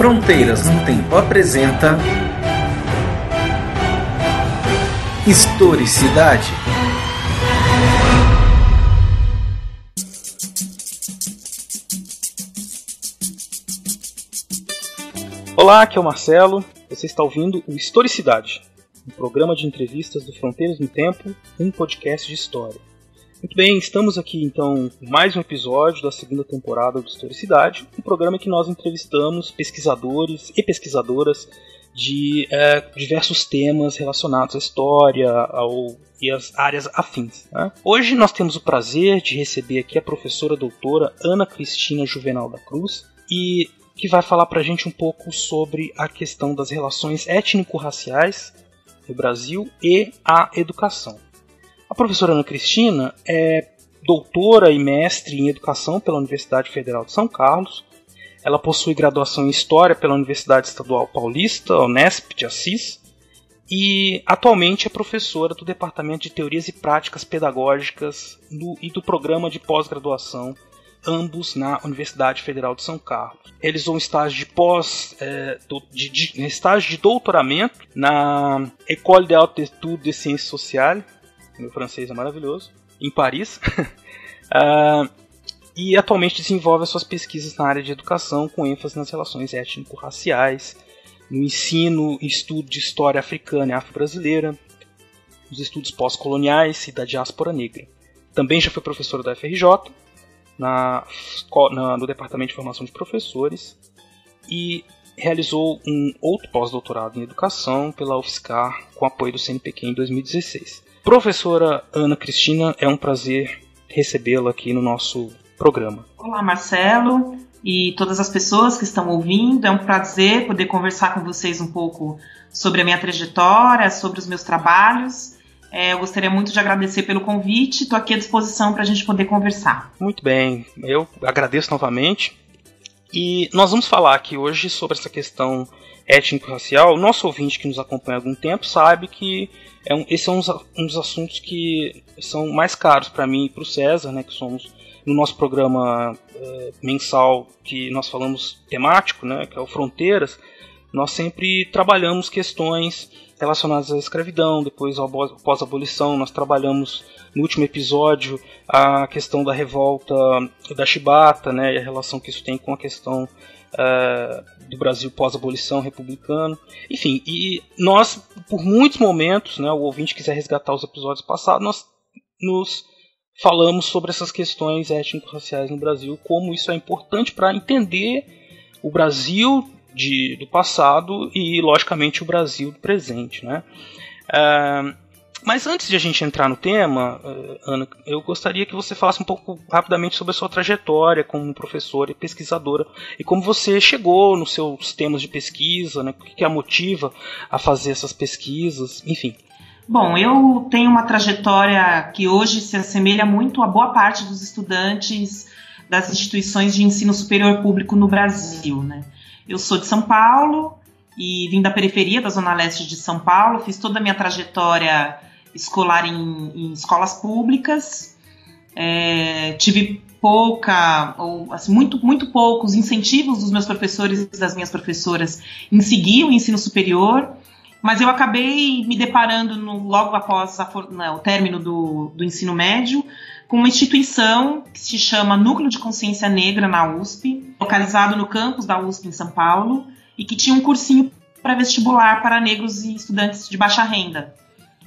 Fronteiras no Tempo apresenta Historicidade. Olá, aqui é o Marcelo. Você está ouvindo o Historicidade, um programa de entrevistas do Fronteiras no Tempo, um podcast de história. Muito bem, estamos aqui então mais um episódio da segunda temporada do Historicidade, um programa que nós entrevistamos pesquisadores e pesquisadoras de é, diversos temas relacionados à história ao, e às áreas afins. Né? Hoje nós temos o prazer de receber aqui a professora doutora Ana Cristina Juvenal da Cruz e que vai falar para a gente um pouco sobre a questão das relações étnico-raciais no Brasil e a educação. A professora Ana Cristina é doutora e mestre em educação pela Universidade Federal de São Carlos. Ela possui graduação em História pela Universidade Estadual Paulista, Unesp de Assis, e atualmente é professora do Departamento de Teorias e Práticas Pedagógicas do, e do Programa de Pós-Graduação, ambos na Universidade Federal de São Carlos. Realizou um estágio de pós, é, de, de, estágio de doutoramento na École des Hautes Études de Sciences Sociales, meu francês é maravilhoso, em Paris. uh, e atualmente desenvolve as suas pesquisas na área de educação, com ênfase nas relações étnico-raciais, no ensino estudo de história africana e afro-brasileira, nos estudos pós-coloniais e da diáspora negra. Também já foi professora da FRJ, na, na, no Departamento de Formação de Professores, e realizou um outro pós-doutorado em educação pela UFSCar com apoio do CNPq em 2016. Professora Ana Cristina, é um prazer recebê-la aqui no nosso programa. Olá, Marcelo e todas as pessoas que estão ouvindo. É um prazer poder conversar com vocês um pouco sobre a minha trajetória, sobre os meus trabalhos. É, eu gostaria muito de agradecer pelo convite. Estou aqui à disposição para a gente poder conversar. Muito bem, eu agradeço novamente. E nós vamos falar aqui hoje sobre essa questão étnico-racial. Nosso ouvinte que nos acompanha há algum tempo sabe que é um, esse é um, dos assuntos que são mais caros para mim e para o César, né, que somos no nosso programa é, mensal que nós falamos temático, né, que é o Fronteiras, nós sempre trabalhamos questões relacionadas à escravidão, depois ao pós-abolição, nós trabalhamos no último episódio a questão da revolta da Chibata, né, e a relação que isso tem com a questão uh, do Brasil pós-abolição republicano. Enfim, e nós, por muitos momentos, né, o ouvinte quiser resgatar os episódios passados, nós nos falamos sobre essas questões étnico-raciais no Brasil, como isso é importante para entender o Brasil de, do passado e, logicamente, o Brasil do presente. Né? Uh, mas antes de a gente entrar no tema, eh, Ana, eu gostaria que você falasse um pouco rapidamente sobre a sua trajetória como professora e pesquisadora e como você chegou nos seus temas de pesquisa, né? o que a motiva a fazer essas pesquisas, enfim. Bom, eu tenho uma trajetória que hoje se assemelha muito a boa parte dos estudantes das instituições de ensino superior público no Brasil. Né? Eu sou de São Paulo e vim da periferia da Zona Leste de São Paulo, fiz toda a minha trajetória escolar em, em escolas públicas. É, tive pouca, ou assim, muito, muito poucos incentivos dos meus professores e das minhas professoras em seguir o ensino superior, mas eu acabei me deparando no, logo após a, né, o término do, do ensino médio com uma instituição que se chama Núcleo de Consciência Negra na USP, localizado no campus da USP em São Paulo, e que tinha um cursinho para vestibular para negros e estudantes de baixa renda.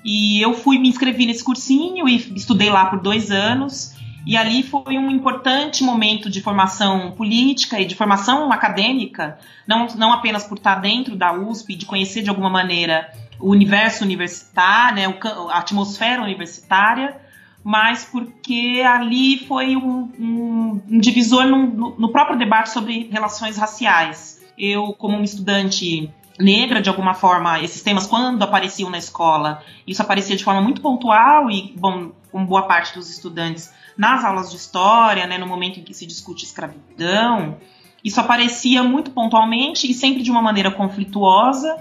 E eu fui me inscrevi nesse cursinho e estudei lá por dois anos. E ali foi um importante momento de formação política e de formação acadêmica, não, não apenas por estar dentro da USP, de conhecer de alguma maneira o universo universitário, né, a atmosfera universitária, mas porque ali foi um, um, um divisor no, no próprio debate sobre relações raciais. Eu, como uma estudante negra, de alguma forma, esses temas, quando apareciam na escola, isso aparecia de forma muito pontual e, bom, com boa parte dos estudantes nas aulas de história, né, no momento em que se discute escravidão, isso aparecia muito pontualmente e sempre de uma maneira conflituosa.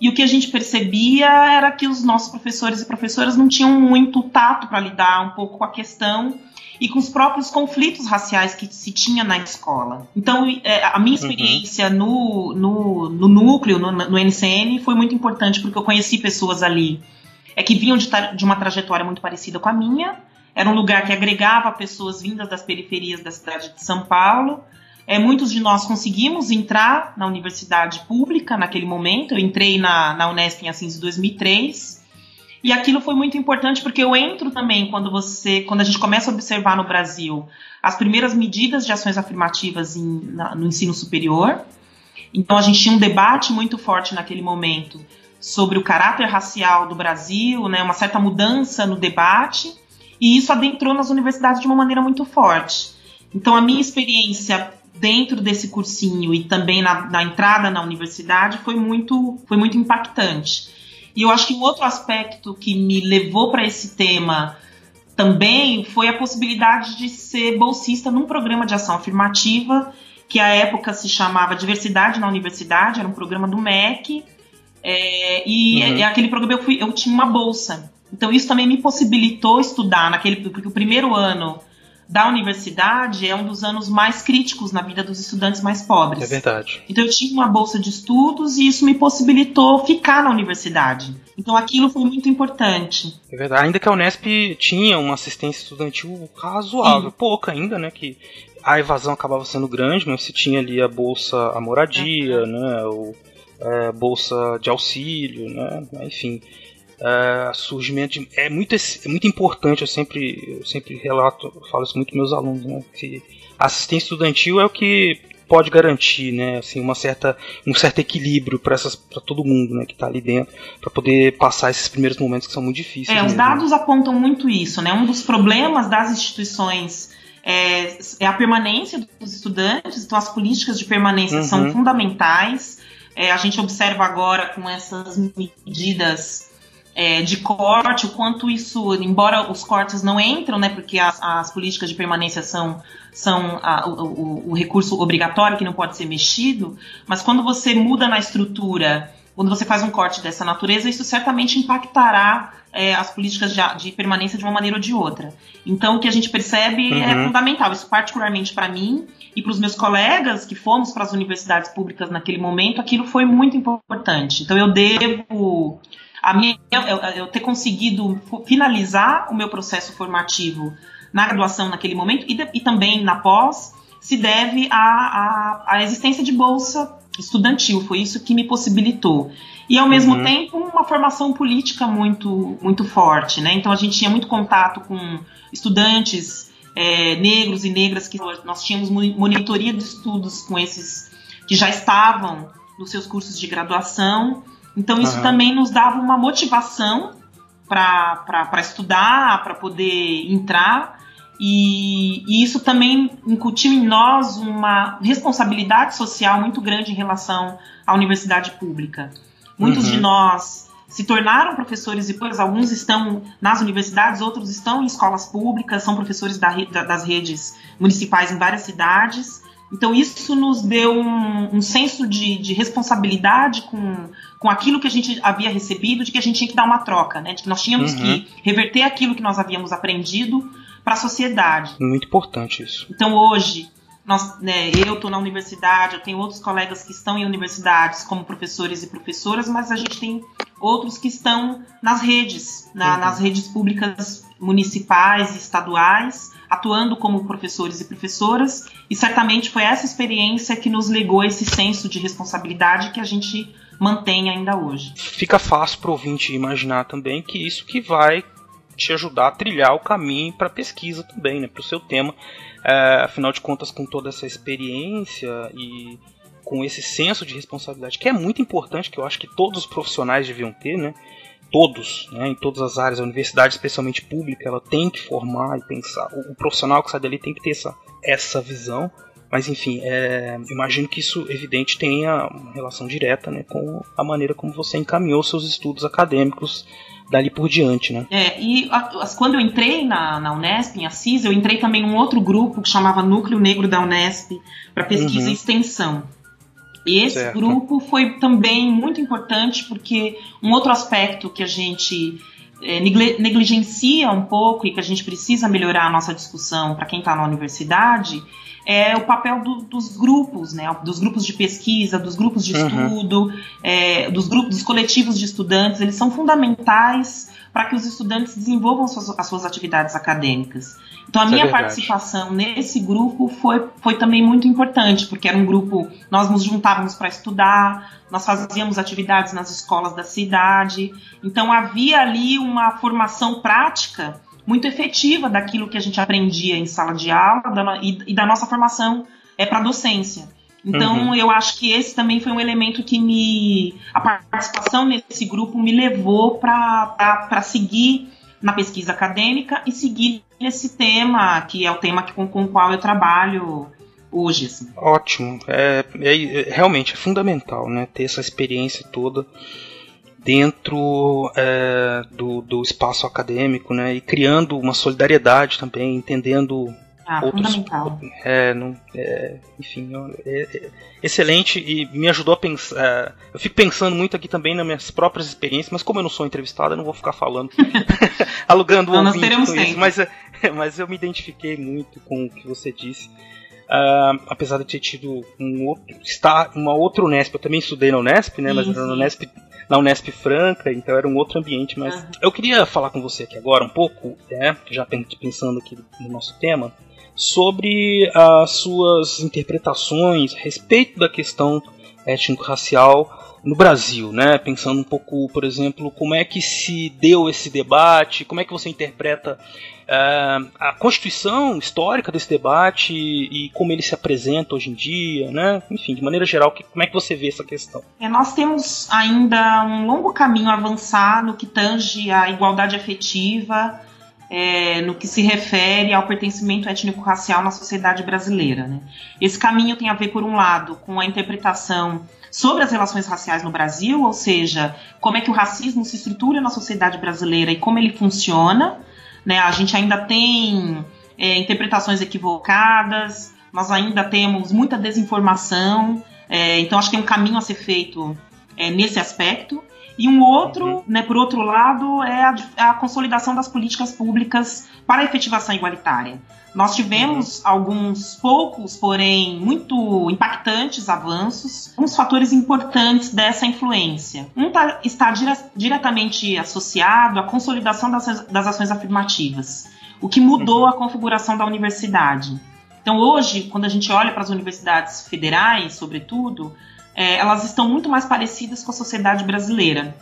E o que a gente percebia era que os nossos professores e professoras não tinham muito tato para lidar um pouco com a questão e com os próprios conflitos raciais que se tinha na escola. Então, é, a minha uhum. experiência uhum. no, no, no, núcleo, no, no, NCN, foi muito importante, porque eu conheci pessoas ali é, que vinham de, de uma trajetória muito parecida com a minha. Era um lugar que agregava pessoas vindas das periferias da cidade de São Paulo. É, muitos de nós conseguimos entrar na universidade pública naquele momento. Eu entrei na, na Unesp em Assis em 2003. E aquilo foi muito importante porque eu entro também quando você, quando a gente começa a observar no Brasil as primeiras medidas de ações afirmativas em, na, no ensino superior. Então a gente tinha um debate muito forte naquele momento sobre o caráter racial do Brasil, né, uma certa mudança no debate, e isso adentrou nas universidades de uma maneira muito forte. Então a minha experiência dentro desse cursinho e também na, na entrada na universidade foi muito, foi muito impactante. E eu acho que um outro aspecto que me levou para esse tema também foi a possibilidade de ser bolsista num programa de ação afirmativa, que à época se chamava Diversidade na Universidade, era um programa do MEC, é, e uhum. é, aquele programa eu, fui, eu tinha uma bolsa. Então isso também me possibilitou estudar naquele, porque o primeiro ano da universidade é um dos anos mais críticos na vida dos estudantes mais pobres. É verdade. Então eu tinha uma bolsa de estudos e isso me possibilitou ficar na universidade. Então aquilo foi muito importante. É verdade. Ainda que a Unesp tinha uma assistência estudantil razoável, Sim. pouca ainda, né? Que a evasão acabava sendo grande, mas você tinha ali a bolsa, a moradia, uhum. né? O, é, bolsa de auxílio, né? Enfim uh, surgimento de, é muito é muito importante eu sempre eu sempre relato falo isso muito com meus alunos né que assistência estudantil é o que pode garantir né assim uma certa um certo equilíbrio para essas para todo mundo né que está ali dentro para poder passar esses primeiros momentos que são muito difíceis é, os dados apontam muito isso né um dos problemas das instituições é, é, a permanência dos estudantes, então as políticas de permanência uhum. são fundamentais. É, a gente observa agora com essas medidas é, de corte, o quanto isso, embora os cortes não entram, né, porque as, as políticas de permanência são, são a, o, o, recurso obrigatório que não pode ser mexido, mas quando você muda na estrutura, quando você faz um corte dessa natureza, isso certamente impactará é, as políticas de, de, permanência de uma maneira ou de outra. Então, o que a gente percebe é uhum. é fundamental, isso particularmente para mim e para os meus colegas que fomos para as universidades públicas naquele momento, aquilo foi muito importante. Então, eu devo a minha, eu, eu ter conseguido finalizar o meu processo formativo na graduação naquele momento e, de, e também na pós se deve à, à, à, existência de bolsa estudantil. Foi isso que me possibilitou. E ao mesmo uhum. tempo uma formação política muito, muito forte. Né? Então a gente tinha muito contato com estudantes é, negros e negras que nós tínhamos monitoria de estudos com esses que já estavam nos seus cursos de graduação então isso uhum. também nos dava uma motivação para estudar, para poder entrar. E, e, isso também incutiu em nós uma responsabilidade social muito grande em relação à universidade pública. Muitos uhum. de nós se tornaram professores depois, alguns estão nas universidades, outros estão em escolas públicas, são professores da, das redes municipais em várias cidades. Então, isso nos deu um, um senso de, de, responsabilidade com, com aquilo que a gente havia recebido, de que a gente tinha que dar uma troca, né? de que nós tínhamos uhum. que reverter aquilo que nós havíamos aprendido para a sociedade. Muito importante isso. Então, hoje, nós, né, eu estou na universidade, eu tenho outros colegas que estão em universidades como professores e professoras, mas a gente tem outros que estão nas redes, na, uhum. nas redes públicas municipais e estaduais, atuando como professores e professoras, e certamente foi essa experiência que nos legou esse senso de responsabilidade que a gente mantém ainda hoje. Fica fácil para o ouvinte imaginar também que isso que vai te ajudar a trilhar o caminho para pesquisa também, né, para o seu tema. É, afinal de contas, com toda essa experiência e com esse senso de responsabilidade, que é muito importante, que eu acho que todos os profissionais deviam ter, né? Todos, né, em todas as áreas, a universidade, especialmente pública, ela tem que formar e pensar. O, o profissional que sai dali tem que ter essa, essa visão. Mas enfim, é, imagino que isso, evidente, tenha uma relação direta né, com a maneira como você encaminhou seus estudos acadêmicos dali por diante, né? É, e a, quando eu entrei na, na Unesp, em Assis, eu entrei também em um outro grupo que chamava Núcleo Negro da Unesp, para pesquisa uhum. e extensão. E esse certo. grupo foi também muito importante porque um outro aspecto que a gente é, negligencia um pouco e que a gente precisa melhorar a nossa discussão para quem está na universidade é o papel do, dos grupos, né, dos grupos de pesquisa, dos grupos de uhum. estudo, é, dos grupos, dos coletivos de estudantes, eles são fundamentais para que os estudantes desenvolvam suas, as suas atividades acadêmicas. Então a Isso é minha é participação nesse grupo foi, foi também muito importante, porque era um grupo, nós nos juntávamos para estudar, nós fazíamos atividades nas escolas da cidade, então havia ali uma formação prática muito efetiva daquilo que a gente aprendia em sala de aula da, e, e, da nossa formação é para docência. Então, uhum. eu acho que esse também foi um elemento que me. A participação nesse grupo me levou para seguir na pesquisa acadêmica e seguir esse tema, que é o tema que, com, com o qual eu trabalho hoje. Assim. Ótimo. É, é, é, realmente é fundamental né, ter essa experiência toda dentro é, do, do espaço acadêmico, né, e criando uma solidariedade também, entendendo ah, outros, fundamental. É, não, é, enfim, é, é, excelente e me ajudou a pensar. É, eu fico pensando muito aqui também nas minhas próprias experiências, mas como eu não sou entrevistado, eu não vou ficar falando, alugando o ouvinte com isso. Mas, é, mas eu me identifiquei muito com o que você disse. Uh, apesar de ter tido um outro, estar uma outra Unesp, eu também estudei na Unesp, né? Sim, mas na Unesp, na Unesp Franca, então era um outro ambiente. Mas uhum. eu queria falar com você aqui agora um pouco, né? Já pensando aqui no nosso tema, sobre as suas interpretações a respeito da questão étnico-racial no Brasil, né? Pensando um pouco, por exemplo, como é que se deu esse debate, como é que você interpreta uh, a constituição histórica desse debate e, como ele se apresenta hoje em dia, né? Enfim, de maneira geral, que, como é que você vê essa questão? É, nós temos ainda um longo caminho a avançar no que tange a igualdade afetiva, é, no que se refere ao pertencimento étnico-racial na sociedade brasileira. Né? Esse caminho tem a ver, por um lado, com a interpretação sobre as relações raciais no Brasil, ou seja, como é que o racismo se estrutura na sociedade brasileira e como ele funciona. Né? A gente ainda tem é, interpretações equivocadas, nós ainda temos muita desinformação, é, então acho que tem um caminho a ser feito é, nesse aspecto. E um outro, uhum. né, por outro lado, é a, a, consolidação das políticas públicas para a efetivação igualitária. Nós tivemos uhum. alguns poucos, porém muito impactantes avanços, uns fatores importantes dessa influência. Um tá, está dire diretamente associado à consolidação das, das ações afirmativas, o que mudou uhum. a configuração da universidade. Então, hoje, quando a gente olha para as universidades federais, sobretudo, é, elas estão muito mais parecidas com a sociedade brasileira.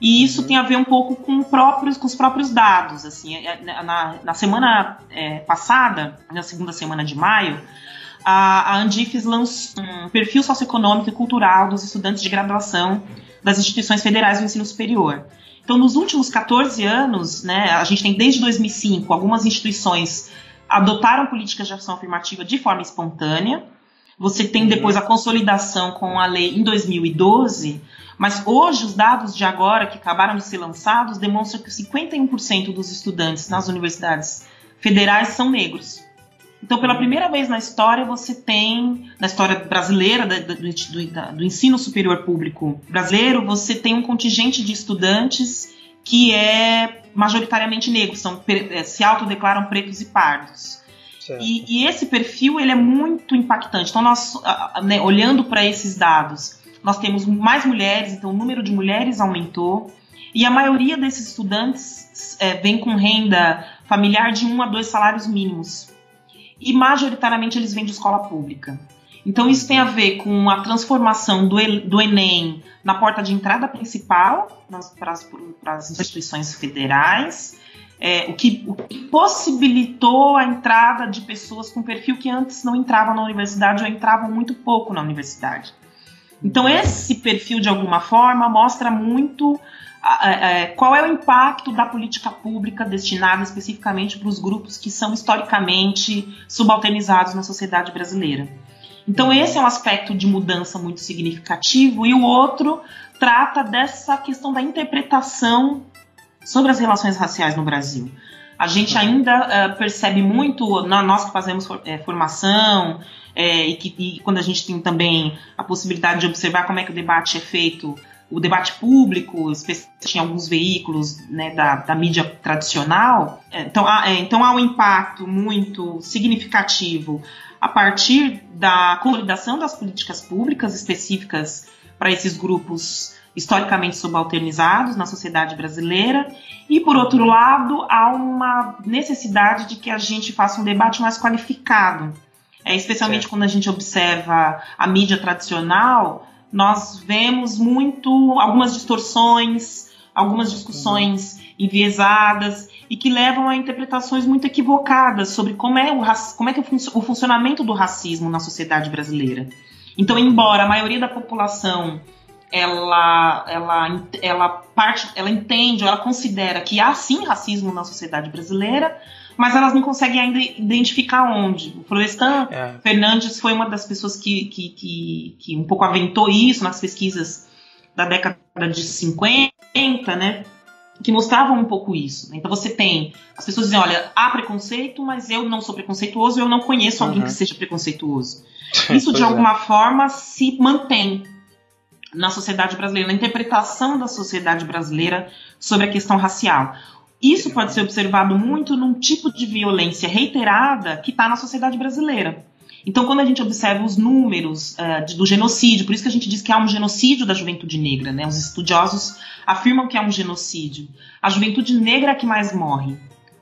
E isso uhum. tem a ver um pouco com, próprios, com os próprios dados. Assim, é, é, na, na semana é, passada, na segunda semana de maio, a, a Andifes lançou um perfil socioeconômico e cultural dos estudantes de graduação das instituições federais do ensino superior. Então, nos últimos 14 anos, né, a gente tem desde 2005, algumas instituições adotaram políticas de ação afirmativa de forma espontânea, você tem depois a consolidação com a lei em 2012, mas hoje os dados de agora que acabaram de ser lançados demonstram que 51% dos estudantes nas universidades federais são negros. Então, pela primeira vez na história, você tem, na história brasileira, do, do, do, ensino superior público brasileiro, você tem um contingente de estudantes que é majoritariamente negro, são, eh, se autodeclaram pretos e pardos. E, e, esse perfil ele é muito impactante. Então, nós, né, olhando para esses dados, nós temos mais mulheres, então o número de mulheres aumentou. E a maioria desses estudantes é, vem com renda familiar de um a dois salários mínimos. E majoritariamente eles vêm de escola pública. Então isso tem a ver com a transformação do, do Enem na porta de entrada principal para as instituições federais é, o, que, o, que, possibilitou a entrada de pessoas com perfil que antes não entravam na universidade ou entravam muito pouco na universidade. Então, esse perfil, de alguma forma, mostra muito qual é o impacto da política pública destinada especificamente para os grupos que são historicamente subalternizados na sociedade brasileira. Então, esse é um aspecto de mudança muito significativo, e o outro trata dessa questão da interpretação sobre as relações raciais no Brasil. A gente uhum. ainda uh, percebe muito, nós que fazemos é, formação, é, e, que, e quando a gente tem também a possibilidade de observar como é que o debate é feito o debate público, especialmente em alguns veículos né, da, da, mídia tradicional. Então há, é, então há um impacto muito significativo a partir da consolidação das políticas públicas específicas para esses grupos historicamente subalternizados na sociedade brasileira, e por outro lado, há uma necessidade de que a gente faça um debate mais qualificado. É, especialmente certo. quando a gente observa a mídia tradicional, nós vemos muito algumas distorções, algumas discussões uhum. enviesadas e que levam a interpretações muito equivocadas sobre como é o, como é que o, o funcionamento do racismo na sociedade brasileira. Então, embora a maioria da população ela, ela, ela, parte, ela entende, ela considera que há sim racismo na sociedade brasileira, mas elas não conseguem ainda identificar onde. O Florestan é. Fernandes foi uma das pessoas que, que, que, que, um pouco aventou isso nas pesquisas da década de 50, né? Que mostravam um pouco isso. Então você tem as pessoas dizem, olha, há preconceito, mas eu não sou preconceituoso, eu não conheço alguém uhum. que seja preconceituoso. Isso de é. alguma é. forma se mantém na sociedade brasileira, na interpretação da sociedade brasileira sobre a questão racial. Isso pode ser observado muito num tipo de violência reiterada que está na sociedade brasileira. Então, quando a gente observa os números uh, de, do genocídio, por isso que a gente diz que há um genocídio da juventude negra, né? Os estudiosos afirmam que há um genocídio. A juventude negra é que mais morre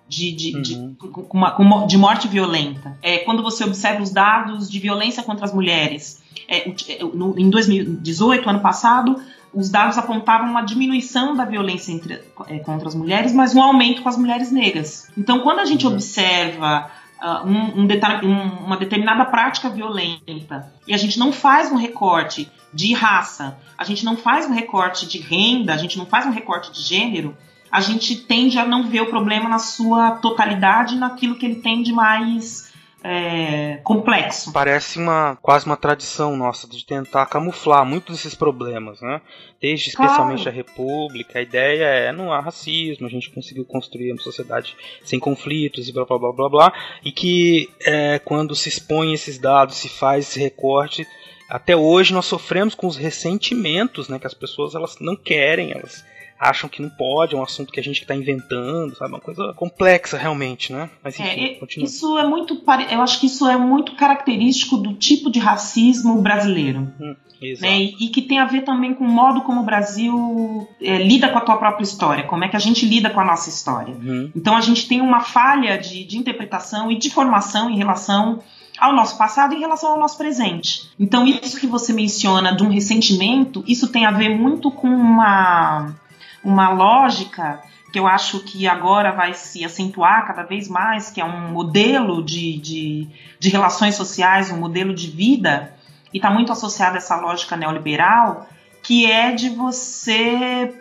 de, de, uhum. de, uma, de morte violenta. É, quando você observa os dados de violência contra as mulheres, é, no, em 2018, ano passado, os dados apontavam uma diminuição da violência entre, é, contra as mulheres, mas um aumento com as mulheres negras. Então, quando a gente uhum. observa uh, um, um, uma determinada prática violenta e a gente não faz um recorte de raça, a gente não faz um recorte de renda, a gente não faz um recorte de gênero, a gente tende a não ver o problema na sua totalidade, naquilo que ele tem de mais é, complexo. Parece uma quase uma tradição nossa de tentar camuflar muitos desses problemas, né? Desde especialmente claro. a República, a ideia é não há racismo, a gente conseguiu construir uma sociedade sem conflitos e blá blá blá blá blá, e que é, quando se expõe esses dados, se faz esse recorte, até hoje nós sofremos com os ressentimentos, né? Que as pessoas elas não querem, elas acham que não pode, é um assunto que a gente está inventando, sabe? Uma coisa complexa realmente, né? Mas enfim, é, continua. Isso é muito. Eu acho que isso é muito característico do tipo de racismo brasileiro. Hum, né? E, e, que tem a ver também com o modo como o Brasil é, lida com a tua própria história, como é que a gente lida com a nossa história. Uhum. Então a gente tem uma falha de, de interpretação e de formação em relação ao nosso passado em relação ao nosso presente. Então, isso que você menciona de um ressentimento, isso tem a ver muito com uma uma lógica que eu acho que agora vai se acentuar cada vez mais, que é um modelo de, de, de relações sociais, um modelo de vida, e está muito associado a essa lógica neoliberal, que é de você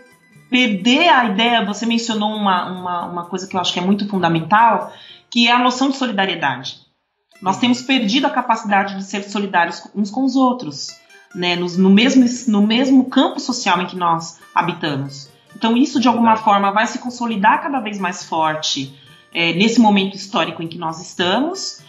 perder a ideia, você mencionou uma, uma, uma coisa que eu acho que é muito fundamental, que é a noção de solidariedade. Nós uhum. temos perdido a capacidade de ser solidários uns com os outros, né, no, no, mesmo, no mesmo campo social em que nós habitamos. Então, isso de alguma forma vai se consolidar cada vez mais forte é, nesse momento histórico em que nós estamos,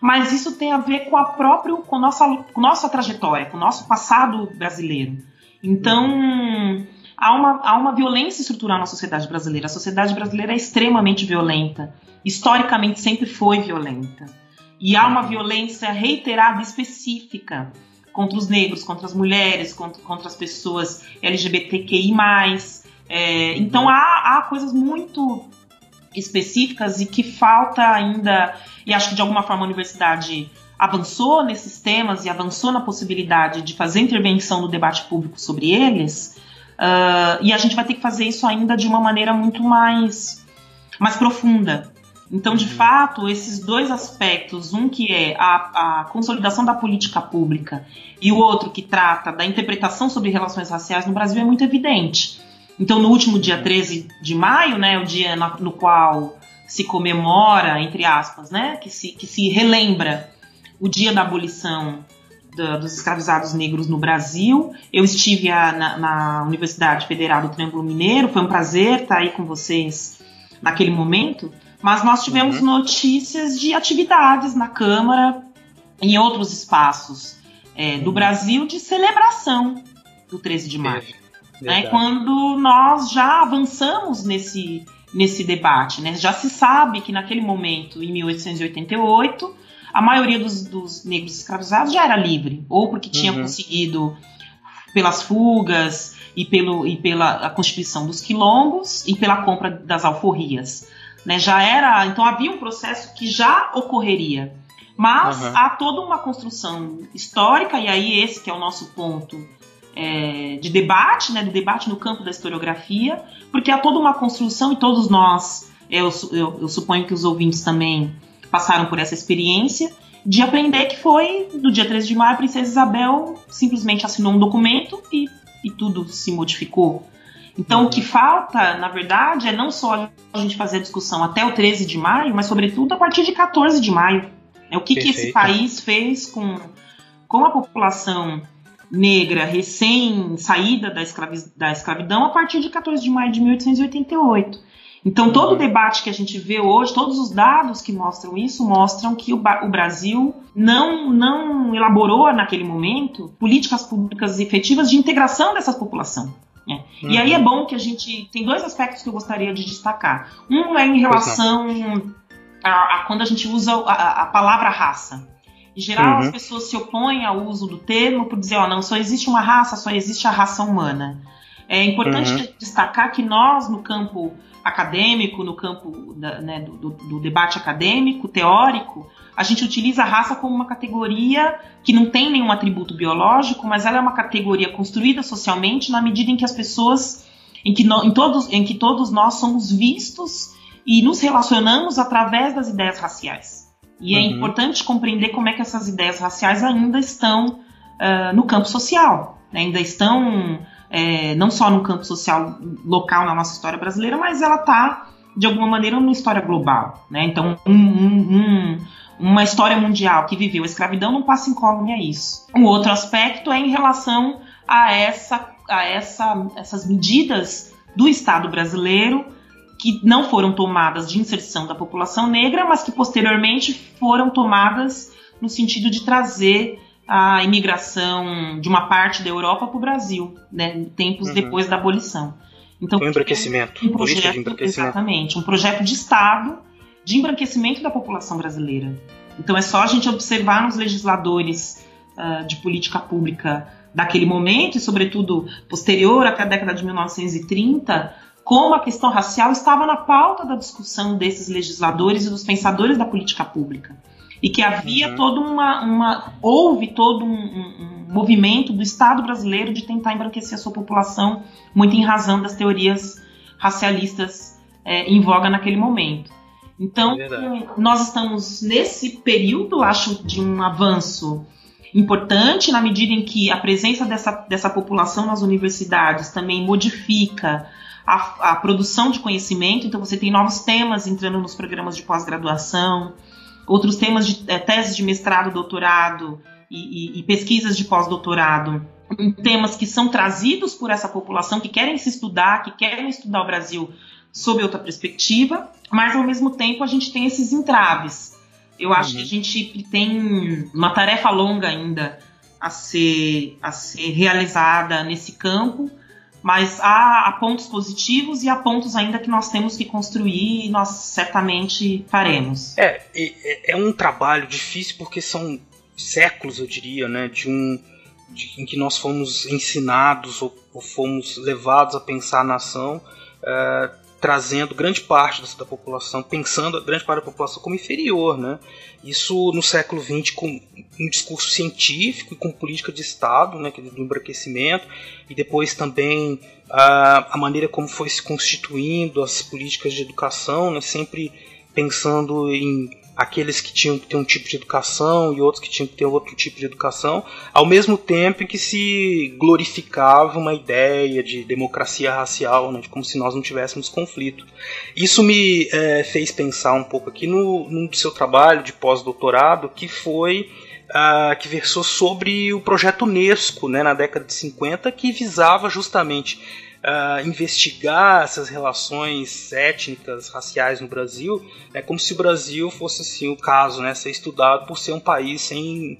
mas isso tem a ver com a própria, com nossa, com nossa trajetória, com o nosso passado brasileiro. Então, há uma, há uma violência estrutural na sociedade brasileira. A sociedade brasileira é extremamente violenta. Historicamente sempre foi violenta. E há uma violência reiterada específica contra os negros, contra as mulheres, contra, contra as pessoas LGBTQI. É, então há, há coisas muito específicas e que falta ainda, e acho que de alguma forma a universidade avançou nesses temas e avançou na possibilidade de fazer intervenção no debate público sobre eles, uh, e a gente vai ter que fazer isso ainda de uma maneira muito mais, mais profunda. Então, de uhum. fato, esses dois aspectos, um que é a, a, consolidação da política pública e o outro que trata da interpretação sobre relações raciais no Brasil, é muito evidente. Então, no último dia 13 de maio, né, o dia no qual se comemora, entre aspas, né, que se, que se relembra o dia da abolição da, dos escravizados negros no Brasil. Eu estive a, na, na, Universidade Federal do Triângulo Mineiro, foi um prazer estar aí com vocês naquele momento, mas nós tivemos uhum. notícias de atividades na Câmara, em outros espaços é, do uhum. Brasil, de celebração do 13 de maio. Né, quando nós já avançamos nesse, nesse debate. Né? Já se sabe que naquele momento, em 1888, a maioria dos, dos negros escravizados já era livre, ou porque tinha uhum. conseguido pelas fugas e, pelo, e pela a constituição dos quilombos e pela compra das alforrias. Né? Já era, então havia um processo que já ocorreria. Mas uhum. há toda uma construção histórica, e aí esse que é o nosso ponto é, de debate, né, do debate no campo da historiografia, porque há toda uma construção, e todos nós, eu, eu, eu suponho que os ouvintes também passaram por essa experiência, de aprender que foi, no dia 13 de maio, a princesa Isabel simplesmente assinou um documento e, e tudo se modificou. Então, o que falta, na verdade, é não só a gente fazer a discussão até o 13 de maio, mas, sobretudo, a partir de 14 de maio. É o que, que esse país fez com, com a população negra recém-saída da, escravi da escravidão a partir de 14 de maio de 1888. Então, todo o debate que a gente vê hoje, todos os dados que mostram isso, mostram que o, o, Brasil não, não elaborou, naquele momento, políticas públicas efetivas de integração dessa população. Né? Uhum. E aí é uhum. bom que a gente. Tem dois aspectos que eu gostaria de destacar. Um é em relação a, a quando a gente usa a, a palavra raça. Em geral, uhum. as pessoas se opõem ao uso do termo por dizer, ó, não, só existe uma raça, só existe a raça humana. É importante uhum. destacar que nós, no campo acadêmico, no campo da, né, do, do, debate acadêmico, teórico, a gente utiliza a raça como uma categoria que não tem nenhum atributo biológico, mas ela é uma categoria construída socialmente na medida em que as pessoas, em que, no, em todos, em que todos nós somos vistos e nos relacionamos através das ideias raciais. E é uhum. é importante compreender como é que essas ideias raciais ainda estão uh, no campo social, né? ainda estão é, não só no campo social local na nossa história brasileira, mas ela está de alguma maneira numa história global. Né? Então, um, um, um, uma história mundial que viveu a escravidão não passa incógnita a isso. Um outro aspecto é em relação a, essa, a essa, essas medidas do Estado brasileiro que não foram tomadas de inserção da população negra, mas que posteriormente foram tomadas no sentido de trazer a imigração de uma parte da Europa para o Brasil, né, tempos uhum. depois da abolição. Então, um embranquecimento, um projeto, de embranquecimento. Exatamente, um projeto de Estado de embranquecimento da população brasileira. Então é só a gente observar nos legisladores uh, de política pública daquele momento e, sobretudo, posterior até a década de 1930, como a questão racial estava na pauta da discussão desses legisladores e dos pensadores da política pública. E que havia uhum. toda uma, uma. houve todo um, um, um, movimento do Estado brasileiro de tentar embranquecer a sua população, muito em razão das teorias racialistas é, em voga naquele momento. Então, é nós estamos nesse período, acho, de um avanço importante, na medida em que a presença dessa, dessa população nas universidades também modifica a, a, produção de conhecimento, então você tem novos temas entrando nos programas de pós-graduação, outros temas de é, tese de mestrado, doutorado e, e, e pesquisas de pós-doutorado, temas que são trazidos por essa população que querem se estudar, que querem estudar o Brasil sob outra perspectiva, mas ao mesmo tempo a gente tem esses entraves. Eu acho uhum. que a gente tem uma tarefa longa ainda a ser, a ser realizada nesse campo, mas há, há, pontos positivos e há pontos ainda que nós temos que construir e nós certamente faremos. É, é, é um trabalho difícil porque são séculos, eu diria, né, de um de, em que nós fomos ensinados ou, ou, fomos levados a pensar a nação, é, trazendo grande parte da, população, pensando a grande parte da população como inferior, né? Isso no século XX com um discurso científico e com política de Estado, né, é do embranquecimento, e depois também a, a maneira como foi se constituindo as políticas de educação, né, sempre pensando em aqueles que tinham que ter um tipo de educação e outros que tinham que ter outro tipo de educação, ao mesmo tempo em que se glorificava uma ideia de democracia racial, né, de como se nós não tivéssemos conflito. Isso me é, fez pensar um pouco aqui no, no seu trabalho de pós-doutorado, que foi Uh, que versou sobre o projeto Unesco né, na década de 50, que visava justamente uh, investigar essas relações étnicas, raciais no Brasil, é como se o Brasil fosse assim o caso, né, ser estudado por ser um país sem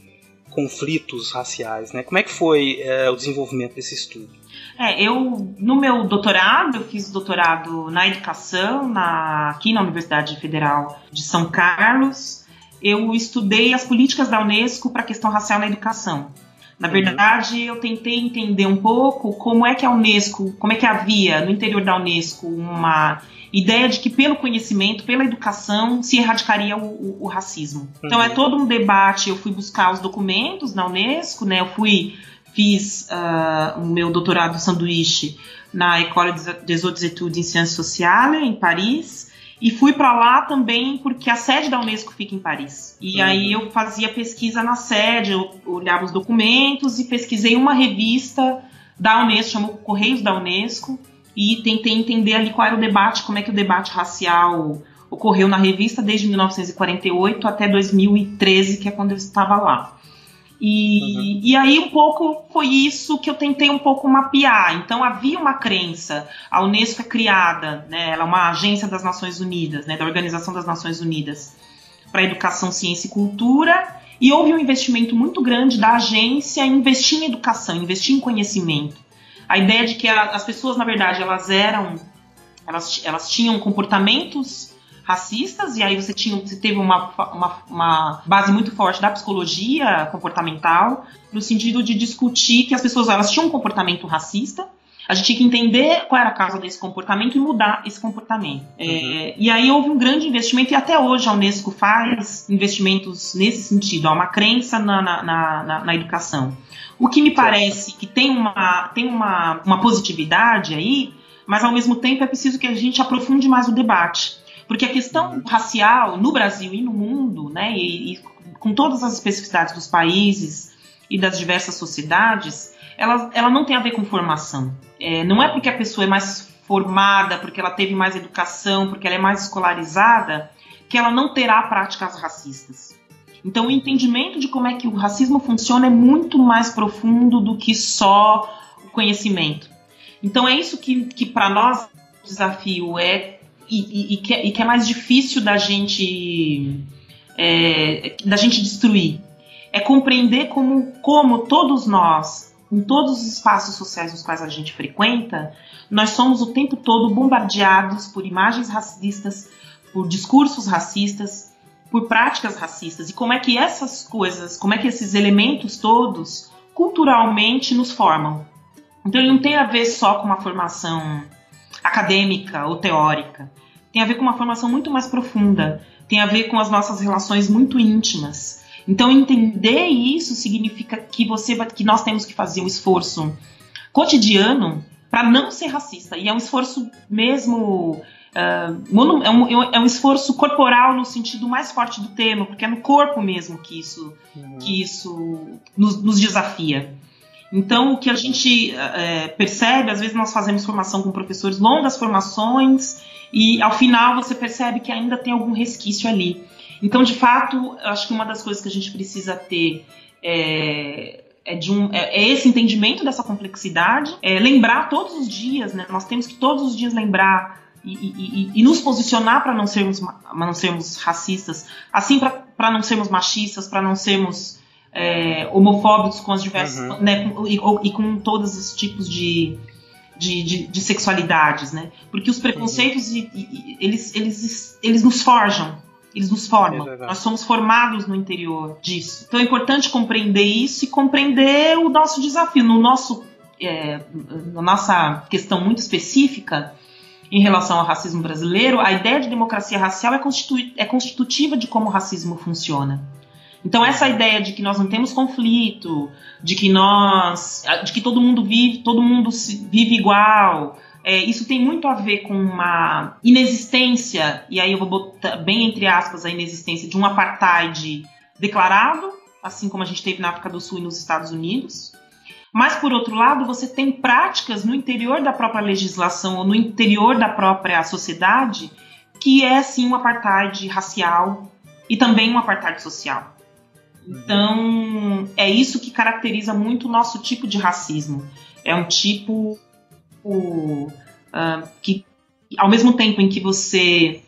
conflitos raciais, né? Como é que foi é, o desenvolvimento desse estudo? É, eu no meu doutorado, eu fiz doutorado na educação na, aqui na Universidade Federal de São Carlos. Eu estudei as políticas da Unesco para a questão racial na educação. Na uhum. verdade, eu tentei entender um pouco como é que a Unesco, como é que havia no interior da Unesco uma ideia de que pelo conhecimento, pela educação, se erradicaria o, o, o racismo. Então é uhum. todo um debate. Eu fui buscar os documentos na Unesco, né? Eu fui fiz uh, o meu doutorado sanduíche na École des Hautes Études em Sciences Sociales em Paris e fui para lá também porque a sede da Unesco fica em Paris. E uhum. aí eu fazia pesquisa na sede, eu olhava os documentos e pesquisei uma revista da Unesco, chamou Correios da Unesco, e tentei entender ali qual era o debate, como é que o debate racial ocorreu na revista desde 1948 até 2013, que é quando eu estava lá. E, uhum. e aí um pouco foi isso que eu tentei um pouco mapear. Então havia uma crença, a Unesco é criada, né, ela é uma agência das Nações Unidas, né, da Organização das Nações Unidas para Educação, Ciência e Cultura, e houve um investimento muito grande da agência em investir em educação, investir em conhecimento. A ideia de que as pessoas, na verdade, elas eram, elas, elas tinham comportamentos racistas, e aí você, tinha, você teve uma, uma, uma base muito forte da psicologia comportamental, no sentido de discutir que as pessoas elas tinham um comportamento racista, a gente tinha que entender qual era a causa desse comportamento e mudar esse comportamento. É, uhum. É, e aí houve um grande investimento, e até hoje a Unesco faz investimentos nesse sentido, há uma crença na, na, na, na educação. O que me parece que tem uma, tem uma, uma positividade aí, mas ao mesmo tempo é preciso que a gente aprofunde mais o debate. Porque a questão racial no Brasil e no mundo, né, e, e com todas as especificidades dos países e das diversas sociedades, ela, ela não tem a ver com formação. É, não é porque a pessoa é mais formada, porque ela teve mais educação, porque ela é mais escolarizada, que ela não terá práticas racistas. Então, o entendimento de como é que o racismo funciona é muito mais profundo do que só o conhecimento. Então, é isso que, que para nós o desafio é e, e, que, é, e, que, é mais difícil da gente é, da gente destruir. É compreender como, como todos nós, em todos os espaços sociais nos quais a gente frequenta, nós somos o tempo todo bombardeados por imagens racistas, por discursos racistas, por práticas racistas e como é que essas coisas, como é que esses elementos todos culturalmente nos formam. Então ele não tem a ver só com uma formação acadêmica ou teórica tem a ver com uma formação muito mais profunda, tem a ver com as nossas relações muito íntimas. Então entender isso significa que você vai, que nós temos que fazer um esforço cotidiano para não ser racista e é um esforço mesmo Uh, é, um, é, um, esforço corporal no sentido mais forte do termo, porque é no corpo mesmo que isso, uhum. que isso nos, nos, desafia. Então, o que a gente é, percebe, às vezes nós fazemos formação com professores, longas formações, e ao final você percebe que ainda tem algum resquício ali. Então, de fato, acho que uma das coisas que a gente precisa ter é, é, de um, é, é esse entendimento dessa complexidade, é lembrar todos os dias, né? Nós temos que todos os dias lembrar e, e, e, nos posicionar para não sermos não sermos racistas, assim para não sermos machistas, para não sermos é, homofóbicos com as diversas uhum. né, e, e, com todos os tipos de, de, de, de sexualidades, né? Porque os preconceitos, uhum. eles, eles, eles nos forjam, eles nos formam. É Nós somos formados no interior disso. Então é importante compreender isso e compreender o nosso desafio. No nosso, é, na nossa questão muito específica em relação ao racismo brasileiro, a ideia de democracia racial é, constitu é constitutiva de como o racismo funciona. Então essa ideia de que nós não temos conflito, de que nós, de que todo mundo vive, todo mundo vive igual, é, isso tem muito a ver com uma inexistência, e aí eu vou botar bem entre aspas a inexistência de um apartheid declarado, assim como a gente teve na África do Sul e nos Estados Unidos. Mas, por outro lado, você tem práticas no interior da própria legislação ou no interior da própria sociedade que é, sim, um apartheid racial e também um apartheid social. Então, é isso que caracteriza muito o nosso tipo de racismo. É um tipo uh, que, ao mesmo tempo em que você,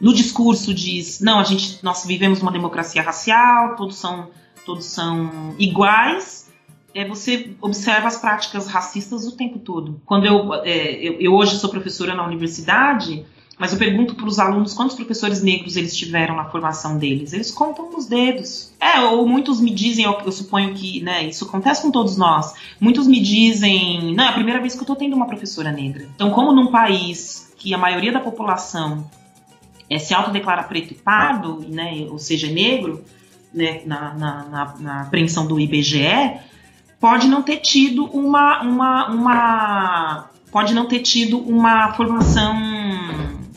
no discurso, diz: não, a gente, nós vivemos uma democracia racial, todos são todos são iguais, é, você observa as práticas racistas o tempo todo. Quando eu, é, eu, eu hoje sou professora na universidade, mas eu pergunto para os alunos quantos professores negros eles tiveram na formação deles. Eles contam nos dedos. É, ou muitos me dizem, eu, eu suponho que né, isso acontece com todos nós. Muitos me dizem, não, é a primeira vez que eu estou tendo uma professora negra. Então, como num país que a maioria da população é, se autodeclara preto e pardo, né, ou seja, negro, né, na, na, na, na apreensão do IBGE, pode não ter tido uma, uma, uma pode não ter tido uma formação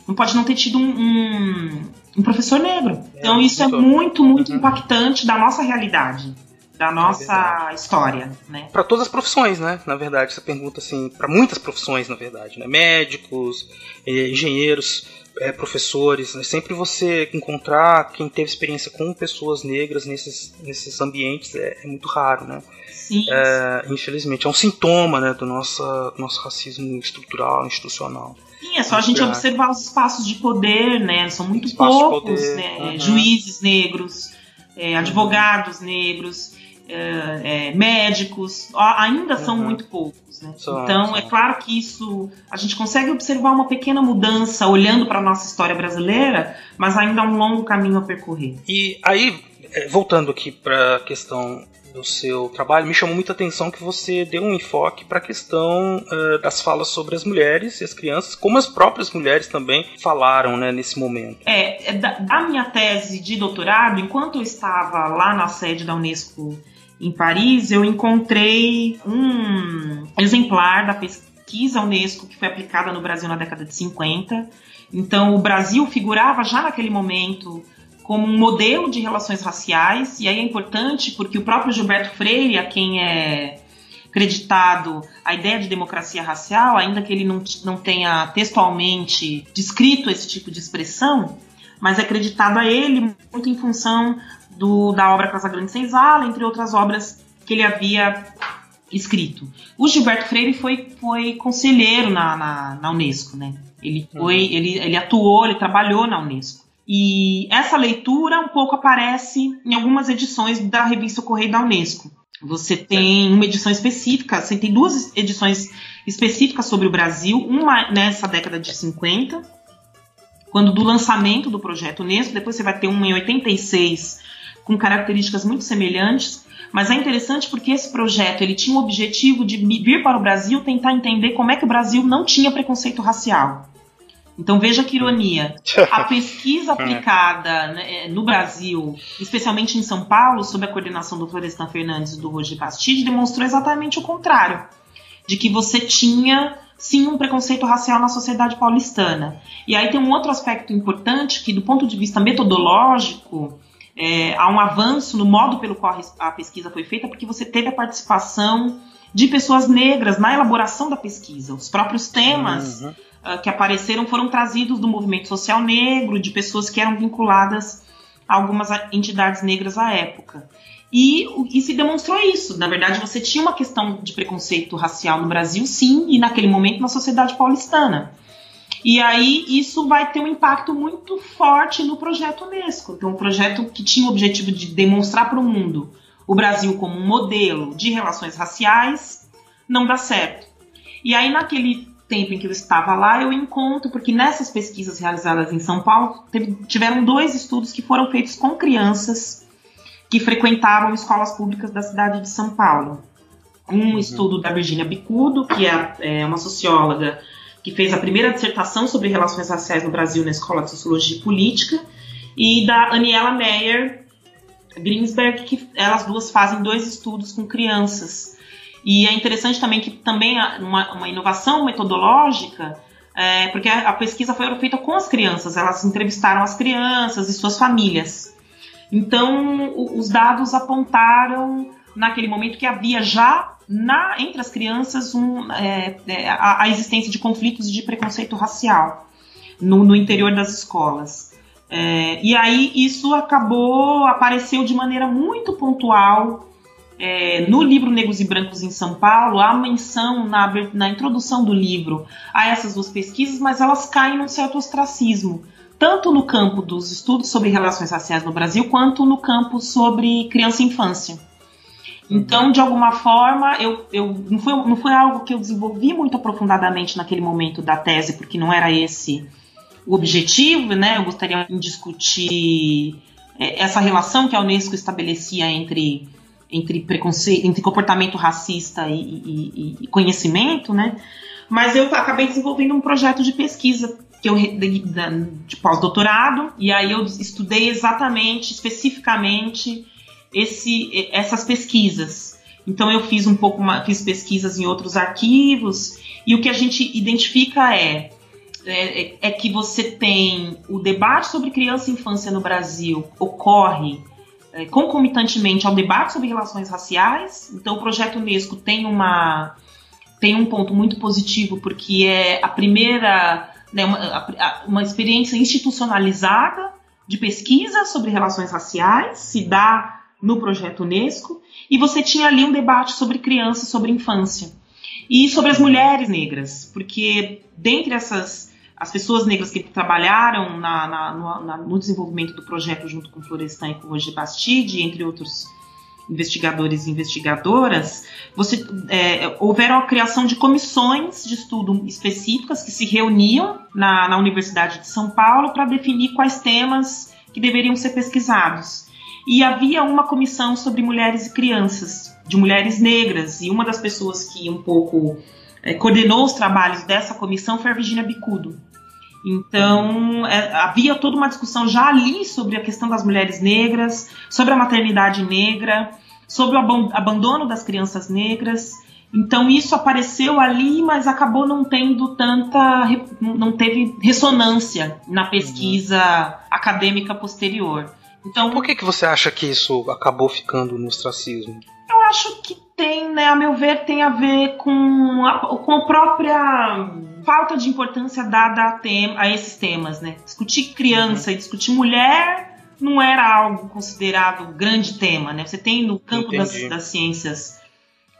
não pode não ter tido um, um, um professor negro. É, então isso é muito, muito uhum. impactante da nossa realidade, da nossa é história, né? Para todas as profissões, né? Na verdade, essa pergunta assim, para muitas profissões, na verdade, né? Médicos, eh, engenheiros, é, professores, né? sempre você encontrar quem teve experiência com pessoas negras nesses, nesses ambientes é, é muito raro, né? Sim. É, infelizmente, é um sintoma né, do nosso, nosso racismo estrutural, institucional. Sim, é só a gente observar os espaços de poder, né? São muito poucos, né? Uhum. Juízes negros, é, advogados negros, é, é, médicos, ainda são uhum. muito poucos. Né? Só, então, só. é claro que isso a gente consegue observar uma pequena mudança olhando para a nossa história brasileira, mas ainda há um longo caminho a percorrer. E aí, é, voltando aqui para a questão do seu trabalho, me chamou muita atenção que você deu um enfoque para a questão uh, das falas sobre as mulheres e as crianças, como as próprias mulheres também falaram né, nesse momento. É, é da, da minha tese de doutorado, enquanto eu estava lá na sede da Unesco em Paris, eu encontrei um exemplar da pesquisa Unesco que foi aplicada no Brasil na década de 50. Então, o Brasil figurava já naquele momento como um modelo de relações raciais, e aí é importante porque o próprio Gilberto Freire, a quem é creditado a ideia de democracia racial, ainda que ele não, não tenha textualmente descrito esse tipo de expressão, mas é acreditado a ele muito em função do, da obra Casa Grande Senzala, entre outras obras que ele havia escrito. O Gilberto Freire foi, foi conselheiro na, na, na Unesco, né? Ele, foi, uhum. ele, ele atuou, ele trabalhou na Unesco. E essa leitura um pouco aparece em algumas edições da revista Correio da Unesco. Você tem uma edição específica, você tem duas edições específicas sobre o Brasil, uma nessa década de 50, quando do lançamento do projeto Unesco, depois você vai ter uma em 86 com características muito semelhantes, mas é interessante porque esse projeto ele tinha o objetivo de vir para o Brasil tentar entender como é que o Brasil não tinha preconceito racial. Então veja que ironia. A pesquisa aplicada né, no Brasil, especialmente em São Paulo, sob a coordenação do Florestan Fernandes e do Roger Bastide, demonstrou exatamente o contrário. De que você tinha sim um preconceito racial na sociedade paulistana. E aí tem um outro aspecto importante que, do ponto de vista metodológico, é, há um avanço no modo pelo qual a pesquisa foi feita, porque você teve a participação de pessoas negras na elaboração da pesquisa. Os próprios temas uhum. Uh, que apareceram foram trazidos do movimento social negro, de pessoas que eram vinculadas a algumas entidades negras à época. E, e, se demonstrou isso. Na verdade, você tinha uma questão de preconceito racial no Brasil, sim, e naquele momento na sociedade paulistana. E aí isso vai ter um impacto muito forte no projeto Unesco. Então, um projeto que tinha o objetivo de demonstrar para o mundo o Brasil como um modelo de relações raciais, não dá certo. E aí, naquele tempo em que eu estava lá, eu encontro, porque nessas pesquisas realizadas em São Paulo, teve, tiveram dois estudos que foram feitos com crianças que frequentavam escolas públicas da cidade de São Paulo. Um uhum. estudo da Virginia Bicudo, que é, é uma socióloga que fez a primeira dissertação sobre relações raciais no Brasil na Escola de Sociologia e Política, e da Aniela Meyer, Greensberg, que elas duas fazem dois estudos com crianças. E é interessante também que também uma, uma inovação metodológica, é, porque a, a, pesquisa foi feita com as crianças, elas entrevistaram as crianças e suas famílias. Então, o, os dados apontaram naquele momento que havia já na, entre as crianças um, é, é, a, a, existência de conflitos de preconceito racial no, no interior das escolas. É, e aí isso acabou, apareceu de maneira muito pontual é, no livro Negros e Brancos em São Paulo, há menção na, na introdução do livro a essas duas pesquisas, mas elas caem num certo ostracismo, tanto no campo dos estudos sobre relações raciais no Brasil, quanto no campo sobre criança e infância. Então, de alguma forma, eu, eu não, foi, não foi algo que eu desenvolvi muito aprofundadamente naquele momento da tese, porque não era esse o objetivo, né? Eu gostaria de discutir é, essa relação que a Unesco estabelecia entre, entre preconceito, entre comportamento racista e, e, e conhecimento, né? Mas eu acabei desenvolvendo um projeto de pesquisa que eu de, de pós-doutorado e aí eu estudei exatamente, especificamente esse, essas pesquisas. Então eu fiz um pouco, fiz pesquisas em outros arquivos e o que a gente identifica é, é, é que você tem o debate sobre criança e infância no Brasil ocorre é, concomitantemente ao debate sobre relações raciais. Então o projeto Unesco tem uma tem um ponto muito positivo porque é a primeira né, uma, uma experiência institucionalizada de pesquisa sobre relações raciais se dá no projeto Unesco, e você tinha ali um debate sobre criança, sobre infância. E sobre as mulheres negras, porque dentre essas as pessoas negras que trabalharam na, na, no, no, desenvolvimento do projeto junto com Florestan e com Roger Bastide, entre outros investigadores e investigadoras, você, é, houveram a criação de comissões de estudo específicas que se reuniam na, na Universidade de São Paulo para definir quais temas que deveriam ser pesquisados e havia uma comissão sobre mulheres e crianças, de mulheres negras, e uma das pessoas que um pouco é, coordenou os trabalhos dessa comissão foi a Virginia Bicudo. Então, é, havia toda uma discussão já ali sobre a questão das mulheres negras, sobre a maternidade negra, sobre o abandono das crianças negras. Então, isso apareceu ali, mas acabou não tendo tanta. não teve ressonância na pesquisa uhum. acadêmica posterior. Então, por que, que você acha que isso acabou ficando no ostracismo? Eu acho que tem, né, a meu ver, tem a ver com a, com a própria falta de importância dada a, tem, a esses temas, né? Discutir criança uhum. e discutir mulher não era algo considerado grande tema, né? Você tem no campo das, das, ciências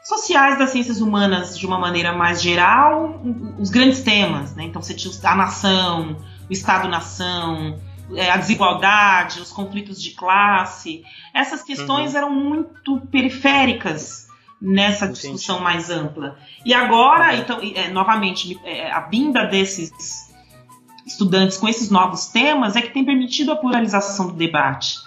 sociais, das ciências humanas, de uma maneira mais geral, os grandes temas, né? Então você tinha a nação, o Estado-nação, é, a desigualdade, os conflitos de classe, essas questões uhum. eram muito periféricas nessa discussão mais ampla. E agora, uhum. então, é, novamente, é, a vinda desses estudantes com esses novos temas é que tem permitido a pluralização do debate.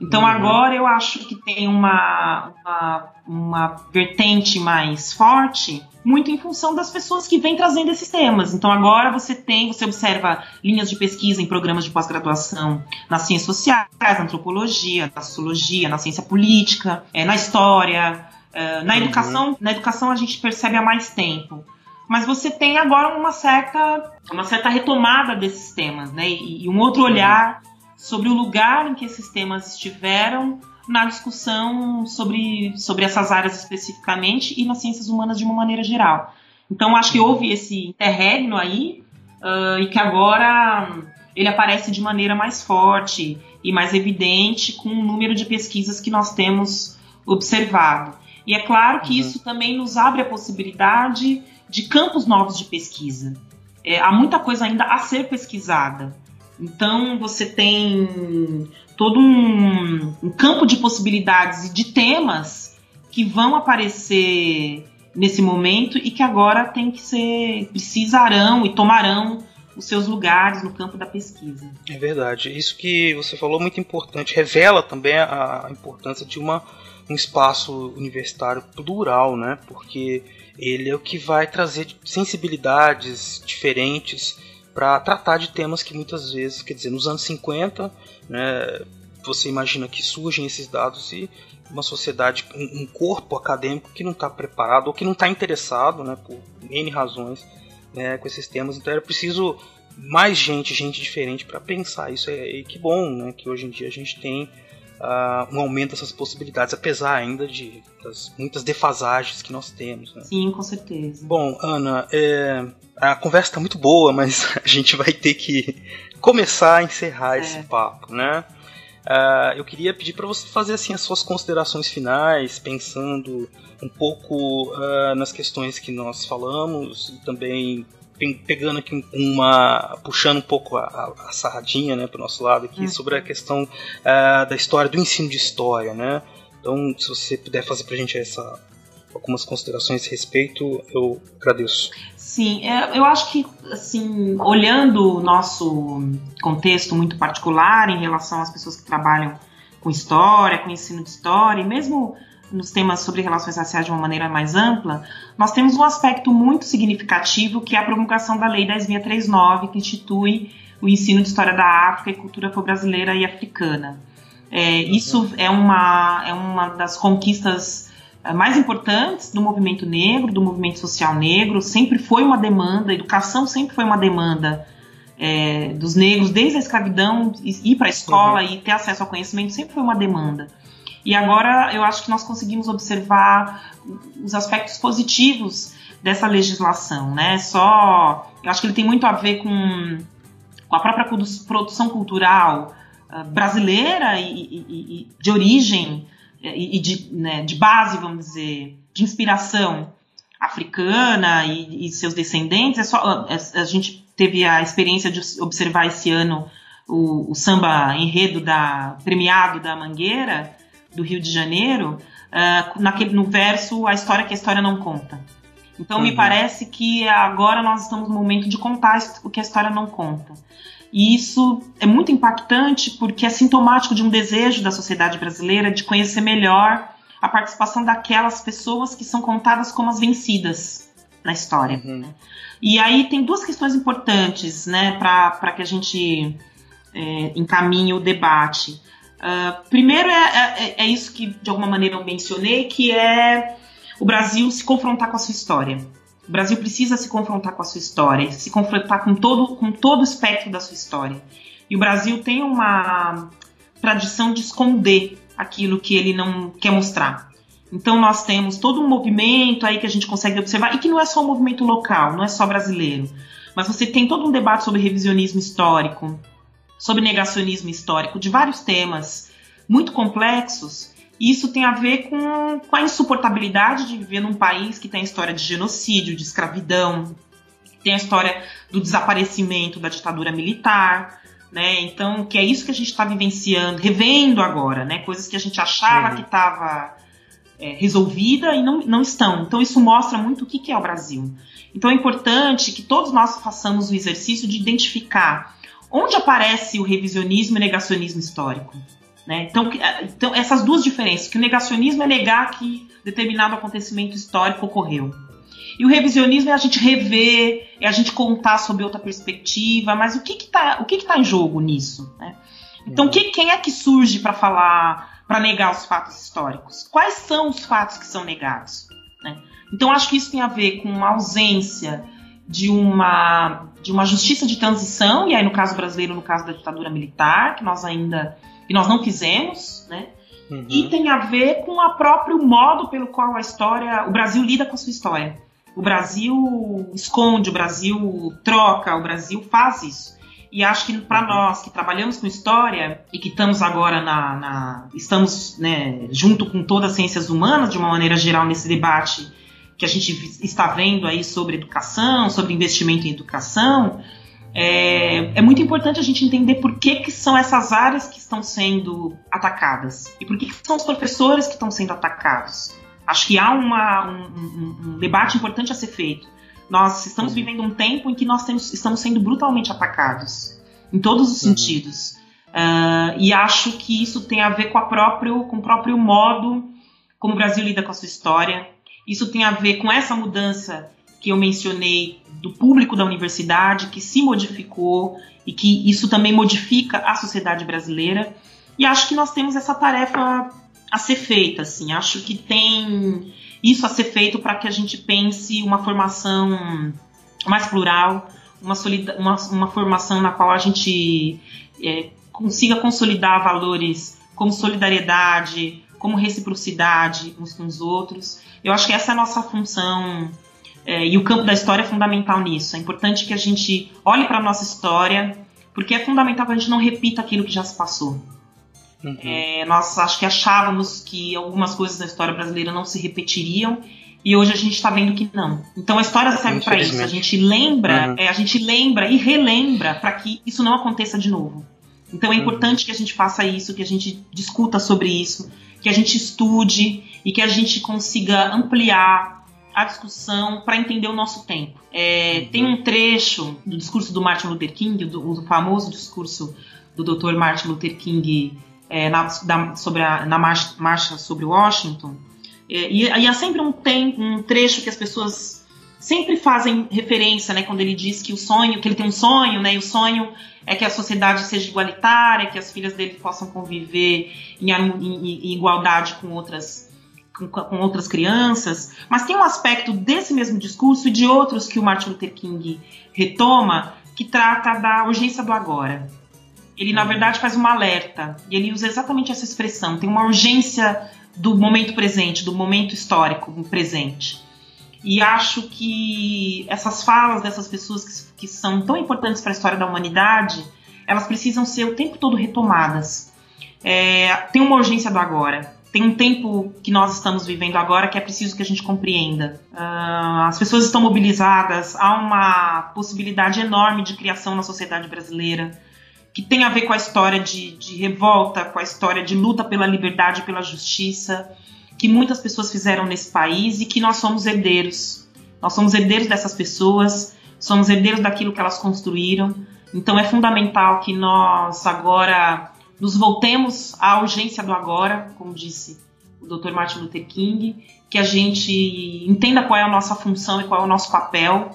Então uhum. agora eu acho que tem uma, uma, uma, vertente mais forte, muito em função das pessoas que vêm trazendo esses temas. Então agora você tem, você observa linhas de pesquisa em programas de pós-graduação nas ciências sociais, na antropologia, na sociologia, na ciência política, é, na história, é, na uhum. educação. Na educação a gente percebe há mais tempo mas você tem agora uma certa, uma certa retomada desses temas, né? E, e um outro olhar sobre o lugar em que esses temas estiveram na discussão sobre, sobre essas áreas especificamente e nas ciências humanas de uma maneira geral. Então, acho que houve esse interregno aí uh, e que agora ele aparece de maneira mais forte e mais evidente com o número de pesquisas que nós temos observado. E é claro que uhum. isso também nos abre a possibilidade de campos novos de pesquisa. É, há muita coisa ainda a ser pesquisada. Então você tem todo um, um campo de possibilidades e de temas que vão aparecer nesse momento e que agora tem que ser precisarão e tomarão os seus lugares no campo da pesquisa. É verdade. Isso que você falou é muito importante. Revela também a importância de uma, um espaço universitário plural, né? Porque ele é o que vai trazer sensibilidades diferentes para tratar de temas que muitas vezes, quer dizer, nos anos 50, né, você imagina que surgem esses dados e uma sociedade, um corpo acadêmico que não está preparado ou que não está interessado, né, por N razões, né, com esses temas. Então era preciso mais gente, gente diferente para pensar isso. É, e que bom né, que hoje em dia a gente tem uh, um aumento dessas possibilidades, apesar ainda de das muitas defasagens que nós temos. Né? Sim, com certeza. Bom, Ana, é, a conversa está muito boa, mas a gente vai ter que começar a encerrar é. esse papo, né? Uh, eu queria pedir para você fazer assim as suas considerações finais, pensando um pouco uh, nas questões que nós falamos e também pegando aqui uma. puxando um pouco a, a, a sarradinha né, para o nosso lado aqui, uhum. sobre a questão uh, da história, do ensino de história, né? Então, se você puder fazer para a gente essa, algumas considerações a respeito, eu agradeço. Sim, é, eu acho que, assim, olhando o nosso contexto muito particular em relação às pessoas que trabalham com história, com ensino de história, e mesmo nos temas sobre relações raciais de uma maneira mais ampla, nós temos um aspecto muito significativo que é a promulgação da Lei 10.639, que institui o ensino de história da África e cultura afro-brasileira e africana. É, isso é uma, é uma das conquistas eh, mais importantes do movimento negro, do movimento social negro, sempre foi uma demanda, a educação sempre foi uma demanda é, dos negros, desde a escravidão, ir para a escola uhum. e ter acesso ao conhecimento sempre foi uma demanda. E agora eu acho que nós conseguimos observar os aspectos positivos dessa legislação, né? Só, eu acho que ele tem muito a ver com, com a própria produção cultural uh, brasileira e, e, e, de origem e, de, né, de base, vamos dizer, de inspiração africana e, seus descendentes. É só, a, a, gente teve a experiência de observar esse ano o, o samba enredo da premiado da Mangueira do Rio de Janeiro, uh, naquele, no verso A História que a História Não Conta. Então, uhum. me parece que agora nós estamos no momento de contar o que a história não conta. E isso é muito impactante porque é sintomático de um desejo da sociedade brasileira de conhecer melhor a participação daquelas pessoas que são contadas como as vencidas na história. Uhum. E aí tem duas questões importantes né, para que a gente é, encaminhe o debate. Uh, primeiro é, é, é, isso que de alguma maneira eu mencionei, que é o Brasil se confrontar com a sua história. O Brasil precisa se confrontar com a sua história, se confrontar com todo, com todo o espectro da sua história. E o Brasil tem uma tradição de esconder aquilo que ele não quer mostrar. Então nós temos todo um movimento aí que a gente consegue observar, e que não é só um movimento local, não é só brasileiro, mas você tem todo um debate sobre revisionismo histórico, sobre negacionismo histórico, de vários temas muito complexos. E isso tem a ver com, com a insuportabilidade de viver num país que tem a história de genocídio, de escravidão, tem a história do desaparecimento da ditadura militar, né? Então, que é isso que a gente está vivenciando, revendo agora, né? Coisas que a gente achava uhum. que estava é, resolvida e não, não estão. Então, isso mostra muito o que, que é o Brasil. Então, é importante que todos nós façamos o exercício de identificar Onde aparece o revisionismo e negacionismo histórico? Né? Então, é, então, essas duas diferenças, que o negacionismo é negar que determinado acontecimento histórico ocorreu. E o revisionismo é a gente rever, é a gente contar sobre outra perspectiva, mas o que está que, que tá em jogo nisso? Né? Então, uhum. quem, quem é que surge para falar, para negar os fatos históricos? Quais são os fatos que são negados? Né? Então, acho que isso tem a ver com uma ausência de uma, de uma justiça de transição, e aí no caso brasileiro, no caso da ditadura militar, que nós ainda que nós não fizemos, né? Uhum. E tem a ver com o próprio modo pelo qual a história, o Brasil lida com a sua história. O Brasil esconde, o Brasil troca, o Brasil faz isso. E acho que para uhum. nós que trabalhamos com história e que estamos agora na, na estamos né, junto com todas as ciências humanas de uma maneira geral nesse debate que a gente está vendo aí sobre educação, sobre investimento em educação, é, é, muito importante a gente entender por que, que são essas áreas que estão sendo atacadas e por que, que são os professores que estão sendo atacados. Acho que há uma, um, um, um, debate importante a ser feito. Nós estamos vivendo um tempo em que nós temos, estamos sendo brutalmente atacados, em todos os uhum. sentidos. Uh, e acho que isso tem a ver com, próprio, com o próprio modo como o Brasil lida com a sua história, isso tem a ver com essa mudança que eu mencionei do público da universidade, que se modificou e que isso também modifica a sociedade brasileira. E acho que nós temos essa tarefa a ser feita, assim. Acho que tem isso a ser feito para que a gente pense uma formação mais plural, uma, uma, uma formação na qual a gente é, consiga consolidar valores como solidariedade, como reciprocidade uns com os outros. Eu acho que essa é a nossa função é, e o campo da história é fundamental nisso. É importante que a gente olhe para a nossa história, porque é fundamental que a gente não repita aquilo que já se passou. Uhum. É, nós acho que achávamos que algumas coisas da história brasileira não se repetiriam E hoje a gente está vendo que não. Então a história serve para isso. A gente lembra, uhum. é, a gente lembra e relembra para que isso não aconteça de novo. Então é uhum. importante que a gente faça isso, que a gente discuta sobre isso, que a gente estude e que a gente consiga ampliar a discussão para entender o nosso tempo. É, uhum. Tem um trecho do discurso do Martin Luther King, do, do famoso discurso do Dr. Martin Luther King é, na, da, sobre a, na marcha, marcha sobre Washington, é, e, e há sempre um, tem, um trecho que as pessoas sempre fazem referência, né, quando ele diz que o sonho, que ele tem um sonho, né, e o sonho é que a sociedade seja igualitária, que as filhas dele possam conviver em, em, em igualdade com outras com, com, outras crianças, mas tem um aspecto desse mesmo discurso e de outros que o Martin Luther King retoma que trata da urgência do agora. Ele na verdade faz uma alerta e ele usa exatamente essa expressão. Tem uma urgência do momento presente, do momento histórico presente. E acho que essas falas dessas pessoas que, que são tão importantes para a história da humanidade, elas precisam ser o tempo todo retomadas. É, tem uma urgência do agora. Tem um tempo que nós estamos vivendo agora que é preciso que a gente compreenda. Uh, as pessoas estão mobilizadas, há uma possibilidade enorme de criação na sociedade brasileira que tem a ver com a história de, de revolta, com a história de luta pela liberdade pela justiça, que muitas pessoas fizeram nesse país e que nós somos herdeiros. Nós somos herdeiros dessas pessoas, somos herdeiros daquilo que elas construíram. Então é fundamental que nós agora nos voltemos à urgência do agora, como disse o Dr. Martin Luther King, que a gente entenda qual é a nossa função e qual é o nosso papel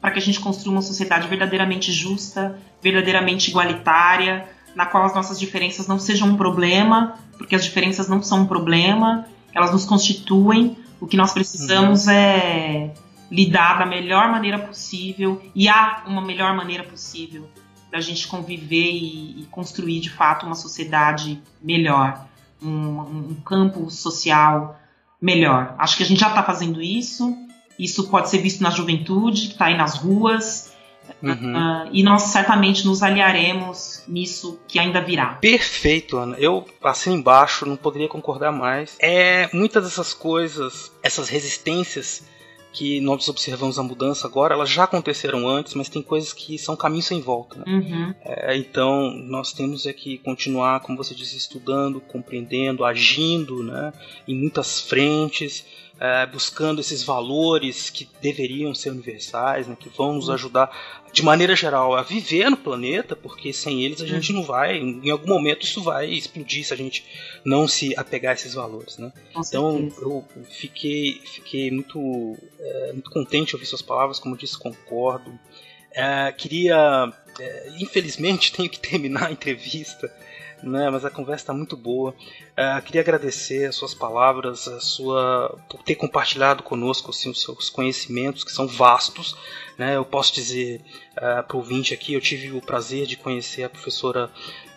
para que a gente construa uma sociedade verdadeiramente justa, verdadeiramente igualitária, na qual as nossas diferenças não sejam um problema, porque as diferenças não são um problema, elas nos constituem. O que nós precisamos uhum. é lidar da melhor maneira possível e há uma melhor maneira possível da gente conviver e, e, construir de fato uma sociedade melhor, um, um campo social melhor. Acho que a gente já está fazendo isso. Isso pode ser visto na juventude que está aí nas ruas, Uhum. Uh, e nós certamente nos aliaremos nisso que ainda virá. Perfeito, Ana. Eu assim embaixo não poderia concordar mais. É muitas dessas coisas, essas resistências que nós observamos a mudança agora, elas já aconteceram antes, mas tem coisas que são caminhos sem volta. Né? Uhum. É, então nós temos é que continuar, como você disse, estudando, compreendendo, agindo, né, em muitas frentes é, buscando esses valores que deveriam ser universais, né, que vão nos uhum. ajudar de maneira geral a viver no planeta, porque sem eles a gente uhum. não vai, em algum momento isso vai explodir se a gente não se apegar a esses valores, né? então eu fiquei, fiquei muito, é, muito contente de ouvir suas palavras, como eu disse, concordo. É, queria, é, infelizmente, tenho que terminar a entrevista né? Mas a conversa está muito boa. Uh, queria agradecer as suas palavras, a sua por ter compartilhado conosco assim, os seus conhecimentos que são vastos. Né? Eu posso dizer uh, para o ouvinte aqui, eu tive o prazer de conhecer a professora